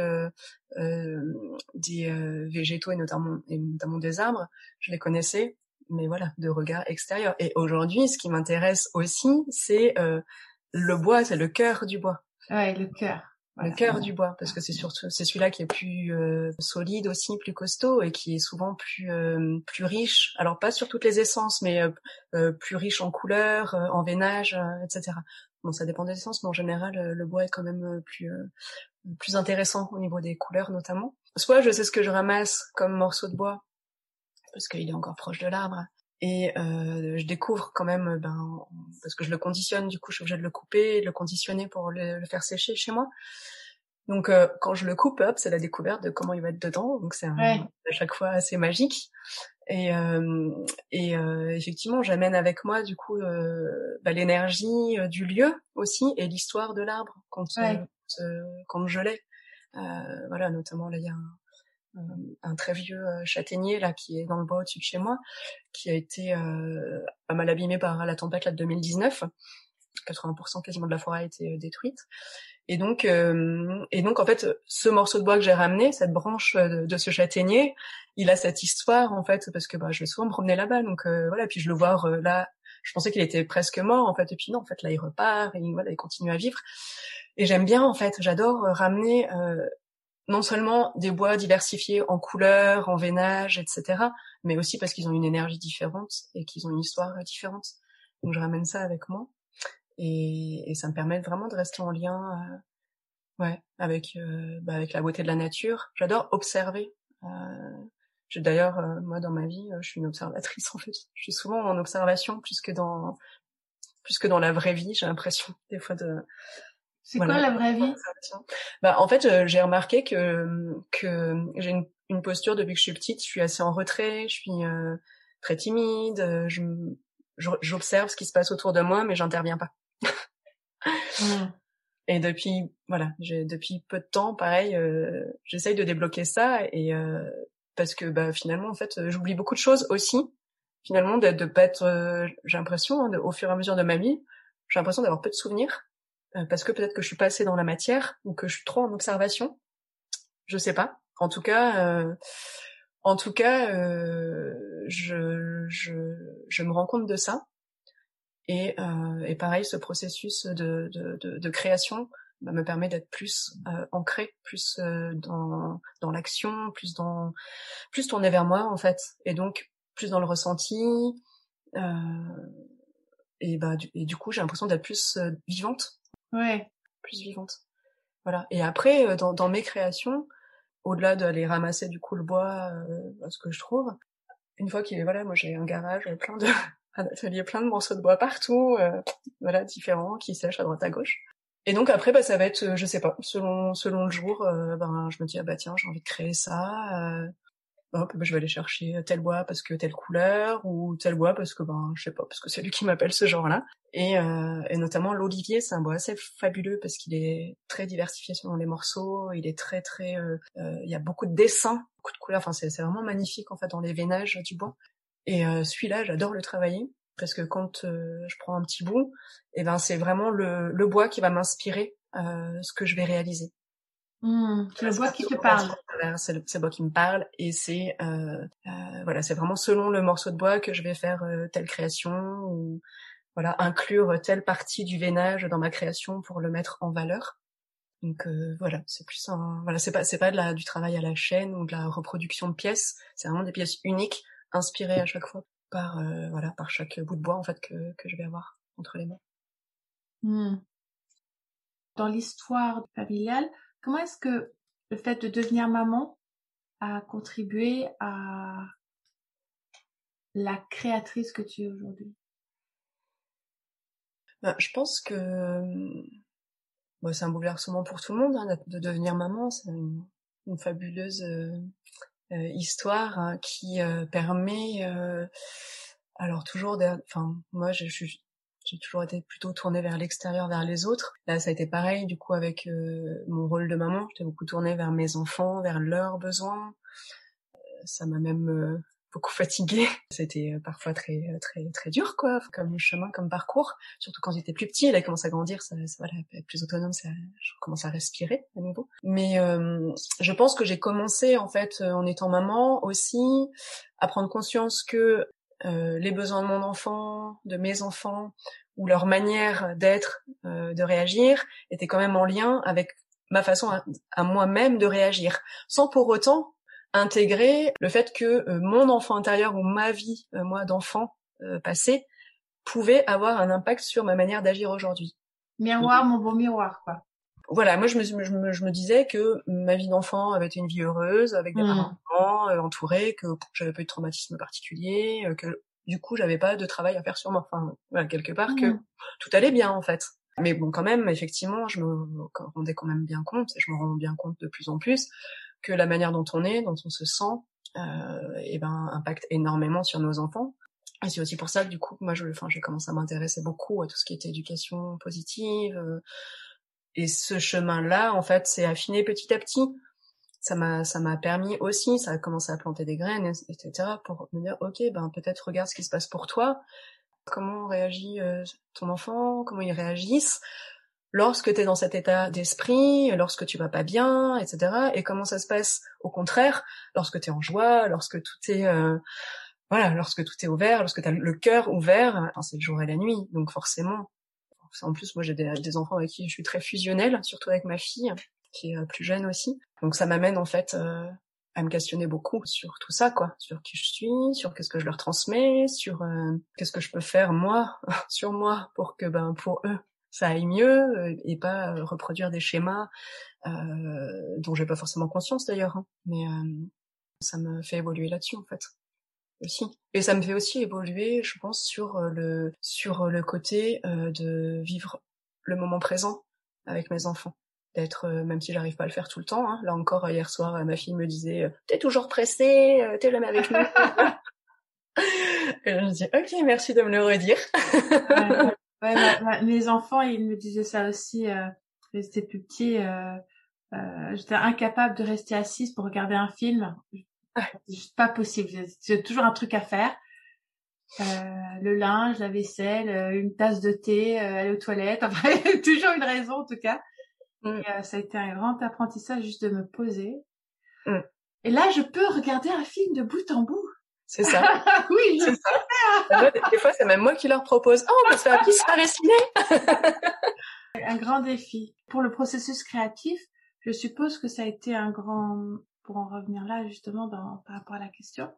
des végétaux et notamment, et notamment des arbres, je les connaissais, mais voilà, de regard extérieur. Et aujourd'hui, ce qui m'intéresse aussi, c'est le bois, c'est le cœur du bois. Ouais, le cœur le cœur du bois parce que c'est surtout c'est celui-là qui est plus euh, solide aussi plus costaud et qui est souvent plus euh, plus riche. Alors pas sur toutes les essences mais euh, plus riche en couleurs en veinage etc bon ça dépend des essences mais en général le bois est quand même plus plus intéressant au niveau des couleurs notamment. Soit je sais ce que je ramasse comme morceau de bois parce qu'il est encore proche de l'arbre et euh, je découvre quand même, ben, parce que je le conditionne, du coup je suis obligée de le couper, de le conditionner pour le, faire sécher chez moi. Donc euh, quand je le coupe, hop, c'est la découverte de comment il va être dedans. Donc c'est à chaque fois assez magique. Et, euh, et euh, effectivement, j'amène avec moi du coup euh, bah, l'énergie euh, du lieu aussi et l'histoire de l'arbre quand quand je l'ai. voilà, notamment là il y a un, euh, un très vieux euh, châtaignier là qui est dans le bois au-dessus de chez moi, qui a été euh, pas mal abîmé par la tempête là de 2019. 80% quasiment de la forêt a été détruite. Et donc, et donc en fait, ce morceau de bois que j'ai ramené, cette branche de, ce châtaignier, il a cette histoire en fait parce que bah, je vais souvent me promener là-bas, donc voilà. Puis je le vois là, je pensais qu'il était presque mort en fait, et puis non, en fait là il repart et voilà, il continue à vivre. Et j'aime bien en fait, j'adore ramener non seulement des bois diversifiés en couleurs, en veinage, etc., mais aussi parce qu'ils ont une énergie différente et qu'ils ont une histoire différente. Donc je ramène ça avec moi et, et ça me permet vraiment de rester en lien, euh, ouais, avec euh, bah, avec la beauté de la nature. J'adore observer. Euh, D'ailleurs, euh, moi dans ma vie, je suis une observatrice *laughs* en fait. Je suis souvent en observation plus que dans plus que dans la vraie vie. J'ai l'impression des fois de c'est quoi la vraie vie? Bah, En fait, euh, j'ai remarqué que, que j'ai une, une, posture depuis que je suis petite. Je suis assez en retrait, je suis euh, très timide, euh, je, j'observe ce qui se passe autour de moi, mais j'interviens pas. Mmh. Et depuis, voilà, depuis peu de temps, pareil, euh, j'essaye de débloquer ça et euh, parce que bah, finalement, en fait, j'oublie beaucoup de choses aussi. Finalement, de, de pas être, j'ai l'impression, hein, au fur et à mesure de ma vie, j'ai l'impression d'avoir peu de souvenirs euh, parce que peut-être que je suis pas assez dans la matière ou que je suis trop en observation. Je sais pas. En tout cas, euh, en tout cas, euh, je, je, je me rends compte de ça. Et, et pareil, ce processus de, de, de, création bah, me permet d'être plus euh, ancré, plus euh, dans dans l'action, plus dans plus tourné vers moi en fait, et donc plus dans le ressenti. Euh, et bah du, et du coup j'ai l'impression d'être plus euh, vivante. Ouais. Plus vivante. Voilà. Et après euh, dans, dans mes créations, au-delà d'aller ramasser du coup le bois, ce que je trouve, une fois qu'il est voilà, moi j'ai un garage plein de *laughs* un atelier plein de morceaux de bois partout, voilà différents qui sèchent à droite à gauche. Et donc après, bah, ça va être, euh, je sais pas, selon selon le jour, euh, ben je me dis ah bah tiens, j'ai envie de créer ça. Euh, hop, bah, je vais aller chercher tel bois parce que telle couleur ou tel bois parce que ben je sais pas parce que c'est lui qui m'appelle ce genre-là. Et, euh, et notamment l'olivier, c'est un bois assez fabuleux parce qu'il est très diversifié selon les morceaux. Il est très très, il y a beaucoup de dessins, beaucoup de couleurs. Enfin c'est vraiment magnifique en fait dans les veinages du bois. Et celui-là, j'adore le travailler parce que quand euh, je prends un petit bout, et eh ben c'est vraiment le, le, bois qui va m'inspirer euh, ce que je vais réaliser. Mmh, c'est le bois qui te parle. C'est le, bois qui me parle et c'est euh, euh, voilà, c'est vraiment selon le morceau de bois que je vais faire euh, telle création ou voilà inclure telle partie du veinage dans ma création pour le mettre en valeur. Donc euh, voilà, c'est plus un voilà, c'est pas c'est pas de la du travail à la chaîne ou de la reproduction de pièces, c'est vraiment des pièces uniques inspirées à chaque fois par euh, voilà par chaque bout de bois en fait que, que je vais avoir entre les mains. Hmm. Dans l'histoire familiale, comment est-ce que le fait de devenir maman a contribué à la créatrice que tu es aujourd'hui? Ben, Je pense que bon, c'est un bouleversement pour tout le monde hein, de devenir maman. C'est une, fabuleuse euh, euh, histoire hein, qui euh, permet, euh, alors toujours, enfin moi je suis j'ai toujours été plutôt tournée vers l'extérieur, vers les autres. Là, ça a été pareil, du coup, avec mon rôle de maman. J'étais beaucoup tournée vers mes enfants, vers leurs besoins. ça m'a même beaucoup fatiguée. *laughs* C'était euh, parfois très euh, très très dur quoi, comme chemin, comme parcours. Surtout quand j'étais plus petit, il a commencé à grandir, ça, ça voilà, être plus autonome, ça, je commence à respirer à nouveau. Mais euh, je pense que j'ai commencé en fait en étant maman aussi à prendre conscience que euh, les besoins de mon enfant, de mes enfants, ou leur manière d'être, euh, de réagir, étaient quand même en lien avec ma façon à moi-même de réagir, sans pour autant intégrer le fait que euh, mon enfant intérieur ou ma vie, euh, moi d'enfant euh, passé, pouvait avoir un impact sur ma manière d'agir aujourd'hui. Miroir, mon beau miroir, quoi. Voilà, moi je me, je me, je me disais que ma vie d'enfant avait été une vie heureuse, avec des mmh. parents entourés, que j'avais pas eu de traumatisme particulier, que du coup j'avais pas de travail à faire sur moi. Enfin, voilà, quelque part que mmh. tout allait bien en fait. Mais bon, quand même, effectivement, je me rendais quand même bien compte, et je me rends bien compte de plus en plus, que la manière dont on est, dont on se sent, euh, et eh ben impacte énormément sur nos enfants. Et c'est aussi pour ça que du coup, moi, je, enfin, j'ai commencé à m'intéresser beaucoup à tout ce qui était éducation positive. Euh, et ce chemin-là, en fait, s'est affiné petit à petit. Ça m'a, ça m'a permis aussi, ça a commencé à planter des graines, etc., pour me dire, ok, ben peut-être regarde ce qui se passe pour toi, comment réagit euh, ton enfant, comment ils réagissent, lorsque tu es dans cet état d'esprit, lorsque tu vas pas bien, etc. Et comment ça se passe? Au contraire lorsque tu es en joie, lorsque tout est euh, voilà, lorsque tout est ouvert, lorsque tu as le cœur ouvert, enfin, c'est le jour et la nuit, donc forcément. En plus, moi j'ai des, enfants avec qui je suis très fusionnelle, surtout avec ma fille qui est euh, plus jeune aussi. Donc ça m'amène en fait euh, à me questionner beaucoup sur tout ça, quoi, sur qui je suis, sur qu'est-ce que je leur transmets, sur qu'est-ce que je peux faire moi, *laughs* sur moi, pour que ben pour eux ça aille mieux euh, et pas euh, reproduire des schémas euh, dont j'ai pas forcément conscience d'ailleurs. Hein. Mais euh, ça me fait évoluer là-dessus en fait aussi. Et ça me fait aussi évoluer, je pense, sur le sur le côté de vivre le moment présent avec mes enfants d'être même si j'arrive pas à le faire tout le temps hein. là encore hier soir ma fille me disait t'es toujours pressée t'es là avec nous *laughs* et je dis ok merci de me le redire *laughs* Ouais, mes enfants, ils me disaient ça aussi. Euh, j'étais plus petit, euh, euh, j'étais incapable de rester assise pour regarder un film. C'est pas possible. J'ai toujours un truc à faire. Euh, le linge, la vaisselle, euh, une tasse de thé, euh, aller aux toilettes. *laughs* Enfin, toujours une raison en tout cas. Mm. Et, ça a été un grand apprentissage juste de me poser. Mm. Et là, je peux regarder un film de bout en bout C'est ça. *laughs* oui, c'est ça. Des fois, c'est même moi qui leur propose. Oh, on peut se faire un petit un grand défi. Pour le processus créatif, je suppose que ça a été un grand, pour en revenir là justement dans, par rapport à la question,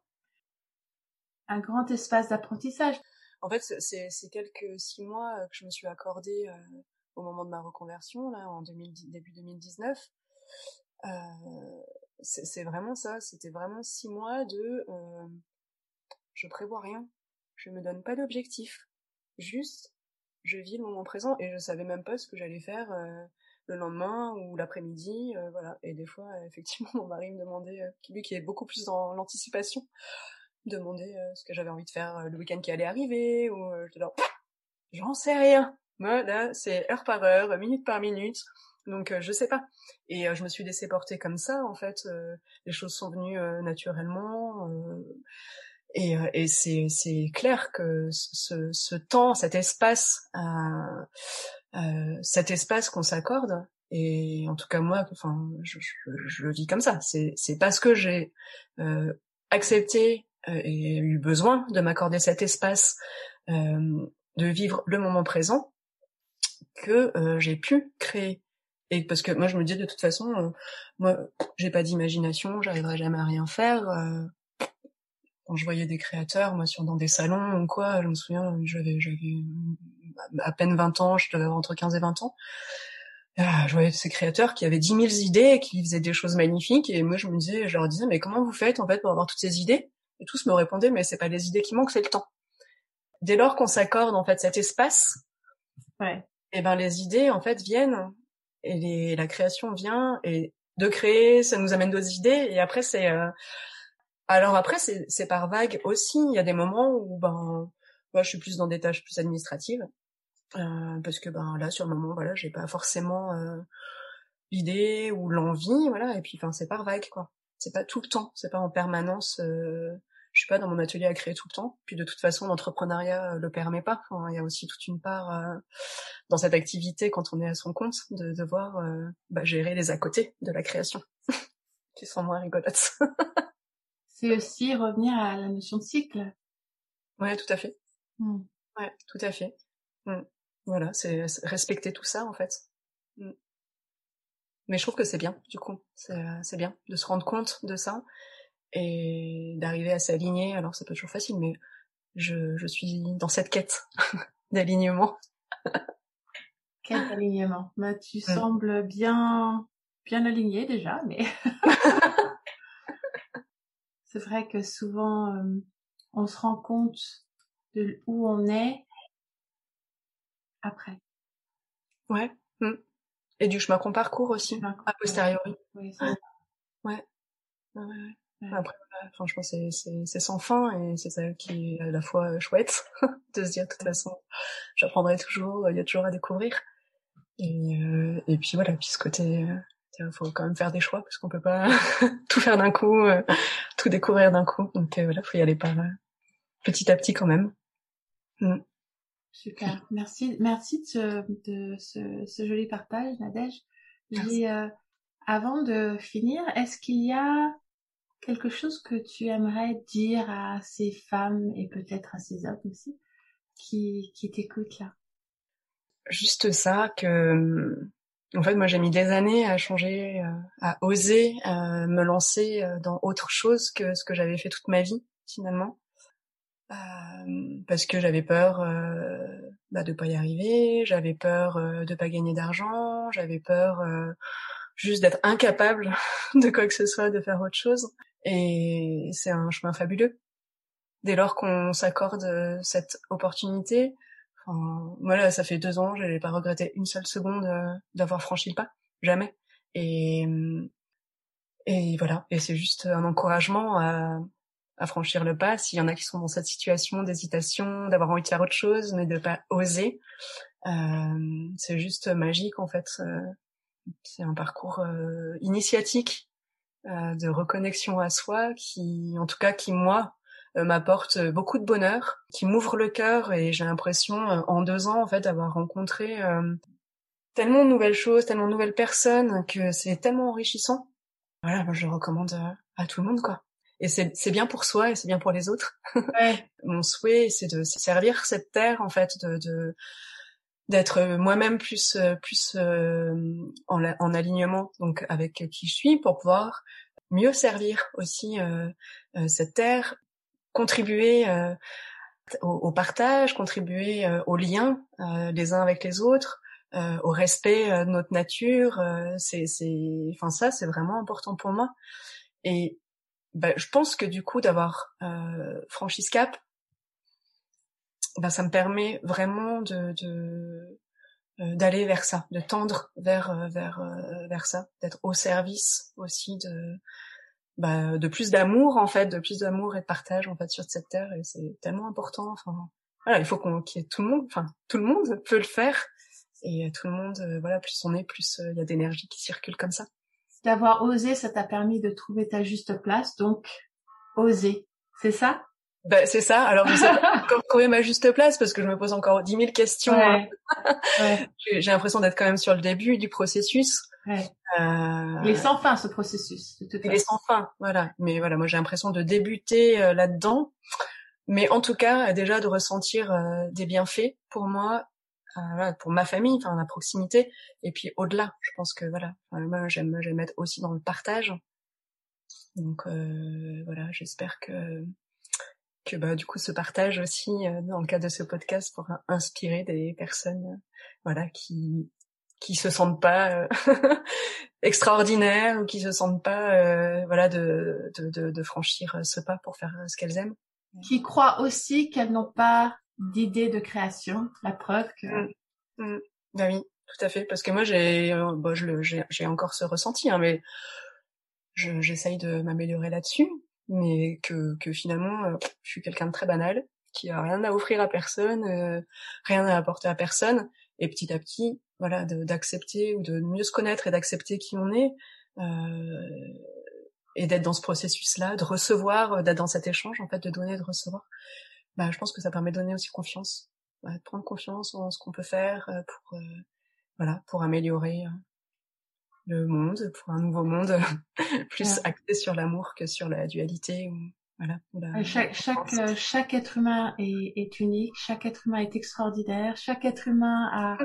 un grand espace d'apprentissage. En fait, c'est quelques six mois que je me suis accordé euh, au moment de ma reconversion, là, en 2010, début 2019. Euh, c'est vraiment ça, c'était vraiment six mois de euh, je prévois rien, je me donne pas d'objectif, juste je vis le moment présent et je savais même pas ce que j'allais faire euh, le lendemain ou l'après-midi, euh, voilà. Et des fois, effectivement, *laughs* mon mari me demandait, euh, lui qui est beaucoup plus dans l'anticipation, demander ce que j'avais envie de faire le week-end qui allait arriver ou j'en sais rien. Moi, là, c'est heure par heure, minute par minute. Donc euh, je sais pas. Et euh, je me suis laissée porter comme ça en fait. Euh, les choses sont venues naturellement. et, et c'est c'est clair que ce, ce temps, cet espace, cet espace qu'on s'accorde. Et en tout cas moi, enfin, je, je, je le vis comme ça. C'est c'est parce que j'ai accepté et eu besoin de m'accorder cet espace, de vivre le moment présent, que j'ai pu créer et parce que moi je me dis de toute façon, euh, moi j'ai pas d'imagination, j'arriverai jamais à rien faire. Euh, quand je voyais des créateurs, moi sur dans des salons ou quoi, je me souviens, j'avais j'avais à peine 20 ans, je devais avoir entre 15 et 20 ans. je voyais ces créateurs qui avaient 10 000 idées, qui faisaient des choses magnifiques, et moi je me disais, je leur disais, mais comment vous faites en fait pour avoir toutes ces idées? Et tous me répondaient, mais c'est pas les idées qui manquent, c'est le temps. Dès lors qu'on s'accorde en fait cet espace, ouais. Et eh ben les idées en fait viennent et la création vient et de créer, ça nous amène d'autres idées et après c'est euh, alors après c'est par vague aussi. Il y a des moments où ben moi je suis plus dans des tâches plus administratives euh, parce que ben là sur le moment voilà j'ai pas forcément euh, l'idée ou l'envie voilà et puis enfin c'est par vague quoi. C'est pas tout le temps, c'est pas en permanence. Euh, je suis pas dans mon atelier à créer tout le temps. Puis de toute façon, l'entrepreneuriat euh, le permet pas. il y a aussi toute une part euh, dans cette activité quand on est à son compte de devoir euh, bah, gérer les à côté de la création, *laughs* qui sont moins rigolotes. *laughs* C'est aussi revenir à la notion de cycle. Ouais, tout à fait. Hmm. Ouais, tout à fait. Hmm. Voilà, c'est respecter tout ça en fait. Hmm. Mais je trouve que c'est bien, du coup, c'est bien de se rendre compte de ça et d'arriver à s'aligner. Alors c'est pas toujours facile, mais je, je suis dans cette quête *laughs* d'alignement. Quel alignement bah, Tu sembles bien bien aligné déjà, mais *laughs* c'est vrai que souvent euh, on se rend compte de où on est après. Ouais. Mm. Et du chemin qu'on parcourt aussi, a posteriori. Oui, ouais. ouais. ouais. Après, enfin, je pense que c'est sans fin et c'est ça qui est à la fois chouette *laughs* de se dire de toute façon, j'apprendrai toujours, il y a toujours à découvrir. Et, euh, et puis voilà, puis ce côté, il euh, faut quand même faire des choix parce qu'on peut pas *laughs* tout faire d'un coup, euh, tout découvrir d'un coup. Donc voilà, faut y aller par petit à petit quand même. Mm. Super, merci, merci de ce, de ce, ce joli partage, Nadège. Et, avant de finir, est-ce qu'il y a quelque chose que tu aimerais dire à ces femmes et peut-être à ces hommes aussi qui, qui t'écoutent là? Juste ça, que en fait moi j'ai mis des années à changer, euh, à oser à me lancer euh, dans autre chose que ce que j'avais fait toute ma vie finalement. Euh, parce que j'avais peur euh, bah, de pas y arriver, j'avais peur euh, de pas gagner d'argent, j'avais peur juste d'être incapable *laughs* de quoi que ce soit, de faire autre chose. Et c'est un chemin fabuleux. Dès lors qu'on s'accorde euh, cette opportunité, enfin, voilà, ça fait deux ans, je n'ai pas regretté une seule seconde euh, d'avoir franchi le pas, jamais. Et euh, et voilà, et c'est juste un encouragement à, à franchir le pas. S'il y en a qui sont dans cette situation d'hésitation, d'avoir envie de faire autre chose, mais de pas oser, euh, c'est juste magique en fait. C'est un parcours initiatique de reconnexion à soi qui, en tout cas, qui moi euh, m'apporte beaucoup de bonheur, qui m'ouvre le cœur et j'ai l'impression euh, en deux ans en fait d'avoir rencontré tellement de nouvelles choses, tellement de nouvelles personnes que c'est tellement enrichissant. Voilà, moi je le recommande à tout le monde quoi. et c'est bien pour soi et c'est bien pour les autres. Ouais. *laughs* Mon souhait, c'est de servir cette terre en fait, de, de d'être moi-même plus plus euh, en, en, alignement donc avec qui je suis pour pouvoir mieux servir aussi euh, euh, cette terre, contribuer au, au, partage, contribuer au lien les uns avec les autres, au respect de notre nature. c'est c'est enfin ça c'est vraiment important pour moi et bah, je pense que du coup d'avoir euh, franchi ce cap, bah, ça me permet vraiment de, de euh, d'aller vers ça, de tendre vers euh, vers euh, vers ça, d'être au service aussi de bah, de plus d'amour en fait, de plus d'amour et de partage en fait sur cette terre et c'est tellement important. Enfin voilà, il faut qu'on qu'il y ait tout le monde, enfin tout le monde peut le faire et tout le monde voilà plus on est plus il y a d'énergie qui circule comme ça d'avoir osé, ça t'a permis de trouver ta juste place, donc oser. C'est ça? Ben, c'est ça. Alors, je sais pas *laughs* encore trouver ma juste place parce que je me pose encore dix mille questions. Hein. Ouais. *laughs* J'ai l'impression d'être quand même sur le début du processus. Ouais. Euh... Il est sans fin ce processus. De Il est sans fin, voilà. Mais voilà, moi j'ai l'impression de débuter euh, là-dedans. Mais en tout cas, déjà de ressentir euh, des bienfaits pour moi euh, pour ma famille, enfin la proximité, et puis au-delà. Je pense que voilà, moi j'aime j'aime être aussi dans le partage. Donc euh, voilà, j'espère que que bah du coup ce partage aussi euh, dans le cadre de ce podcast pourra inspirer des personnes voilà qui qui se sentent pas *laughs* extraordinaires ou qui se sentent pas voilà de, de, de, de franchir ce pas pour faire ce qu'elles aiment qui croient aussi qu'elles n'ont pas d'idées de création, la preuve que. Bah oui, tout à fait. Parce que moi, j'ai, euh, bon, j'ai encore ce ressenti, hein, mais j'essaye de m'améliorer là-dessus, mais que, que finalement, euh, je suis quelqu'un de très banal, qui a rien à offrir à personne, euh, rien à apporter à personne, et petit à petit, voilà, d'accepter ou de mieux se connaître et d'accepter qui on est. Euh, et d'être dans ce processus-là, de recevoir, d'être dans cet échange, en fait, de donner, de recevoir bah, je pense que ça permet de donner aussi confiance, de prendre confiance en ce qu'on peut faire pour, euh, voilà, pour améliorer euh, le monde, pour un nouveau monde *laughs* plus axé sur l'amour que sur la dualité. Ou, voilà, chaque, chaque, chaque être humain est, est, unique, chaque être humain est extraordinaire, chaque être humain a,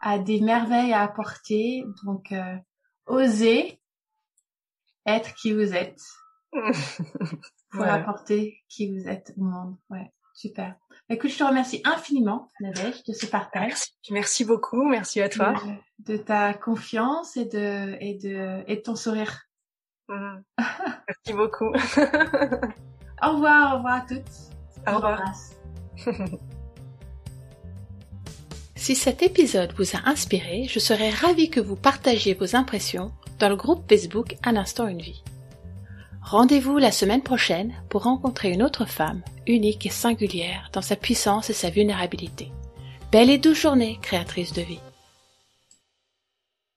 a des merveilles à apporter. Donc, euh, osez être qui vous êtes *laughs* pour apporter qui vous êtes au monde. Ouais. Super. Écoute, je te remercie infiniment, Nadège, de ce partage. Merci, beaucoup. Merci à toi. De, ta confiance et de, et de, et de ton sourire. Mmh. *laughs* Merci beaucoup. au revoir, au revoir à toutes. Au revoir. *laughs* Si cet épisode vous a inspiré, je serais ravie que vous partagiez vos impressions dans le groupe Facebook Un instant une vie. Rendez-vous la semaine prochaine pour rencontrer une autre femme, unique et singulière dans sa puissance et sa vulnérabilité. Belle et douce journée, créatrice de vie.